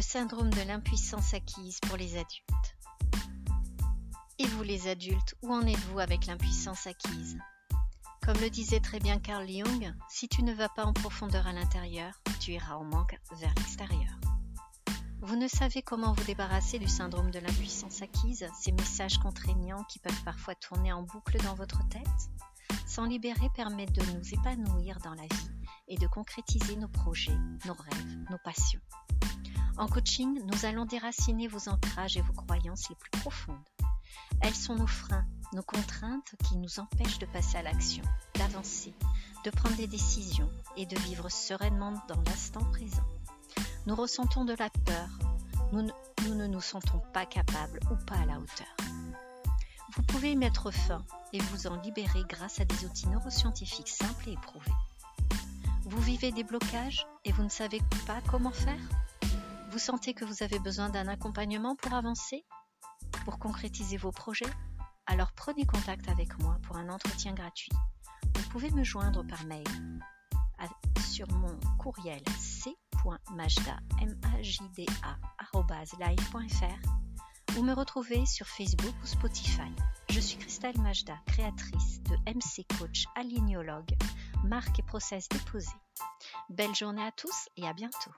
syndrome de l'impuissance acquise pour les adultes. Et vous les adultes, où en êtes-vous avec l'impuissance acquise? Comme le disait très bien Carl Jung, si tu ne vas pas en profondeur à l'intérieur, tu iras en manque vers l'extérieur. Vous ne savez comment vous débarrasser du syndrome de l'impuissance acquise, ces messages contraignants qui peuvent parfois tourner en boucle dans votre tête? S'en libérer permet de nous épanouir dans la vie et de concrétiser nos projets, nos rêves, nos passions. En coaching, nous allons déraciner vos ancrages et vos croyances les plus profondes. Elles sont nos freins, nos contraintes qui nous empêchent de passer à l'action, d'avancer, de prendre des décisions et de vivre sereinement dans l'instant présent. Nous ressentons de la peur, nous ne, nous sentons pas capables ou pas à la hauteur. Vous pouvez y mettre fin et vous en libérer grâce à des outils neuroscientifiques simples et éprouvés. Vous vivez des blocages et vous ne savez pas comment faire? Vous sentez que vous avez besoin d'un accompagnement pour avancer Pour concrétiser vos projets Alors prenez contact avec moi pour un entretien gratuit. Vous pouvez me joindre par mail sur mon courriel c.majda.live.fr ou me retrouver sur Facebook ou Spotify. Je suis Christelle Majda, créatrice de MC Coach Alignologue, marque et process déposés. Belle journée à tous et à bientôt.